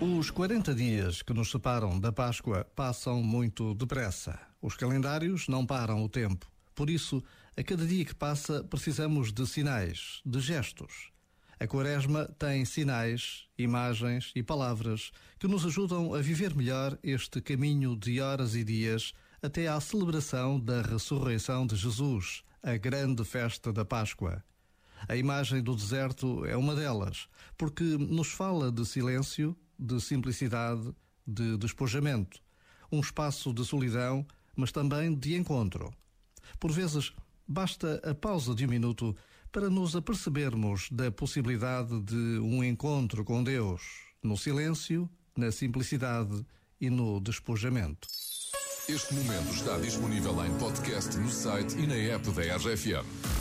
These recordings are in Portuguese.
Os 40 dias que nos separam da Páscoa passam muito depressa. Os calendários não param o tempo. Por isso, a cada dia que passa, precisamos de sinais, de gestos. A Quaresma tem sinais, imagens e palavras que nos ajudam a viver melhor este caminho de horas e dias até à celebração da ressurreição de Jesus, a grande festa da Páscoa. A imagem do deserto é uma delas, porque nos fala de silêncio, de simplicidade, de despojamento, um espaço de solidão, mas também de encontro. Por vezes, basta a pausa de um minuto para nos apercebermos da possibilidade de um encontro com Deus, no silêncio, na simplicidade e no despojamento. Este momento está disponível em podcast no site e na app da RFM.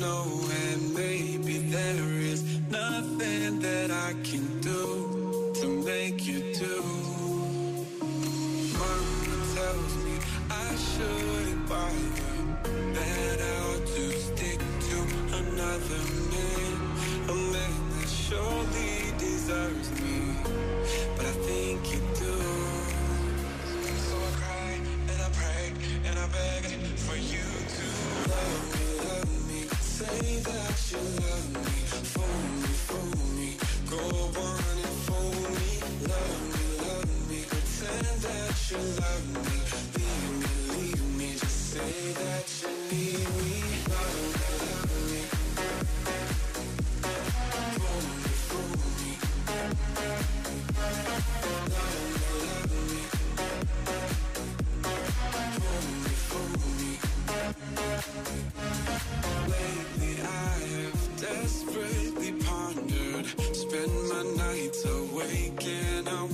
Know, and maybe there is nothing that I can do to make you do. Mama tells me I shouldn't bother,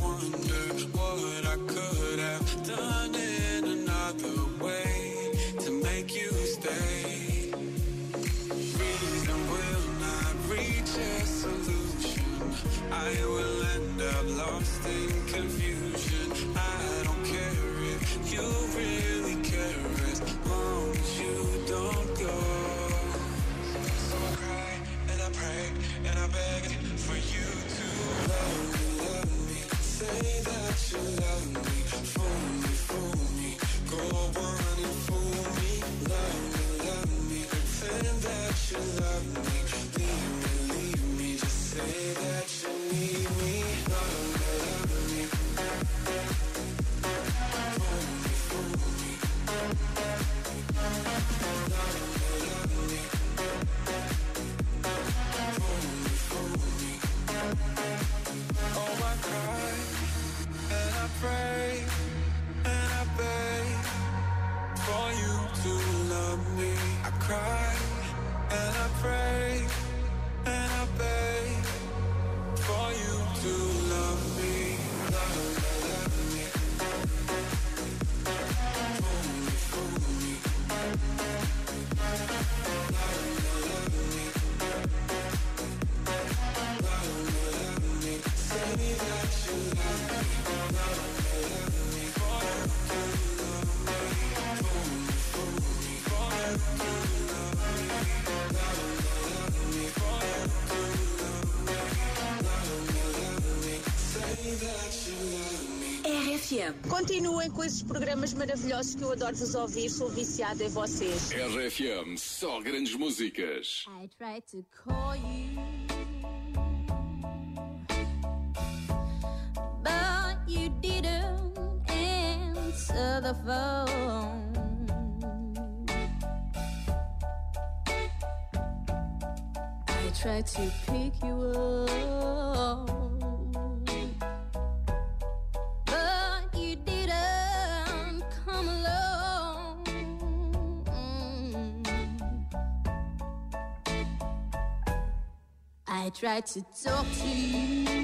wonder What I could have done in another way To make you stay. Reason will not reach a solution. I will end up lost in confusion love me. I cry and I pray and I beg for you to RFM. Continuem com esses programas maravilhosos que eu adoro vos ouvir, sou viciada em vocês. RFM, só grandes músicas. I tried to call you, but you didn't answer the phone. I tried to pick you up, I tried to talk to you.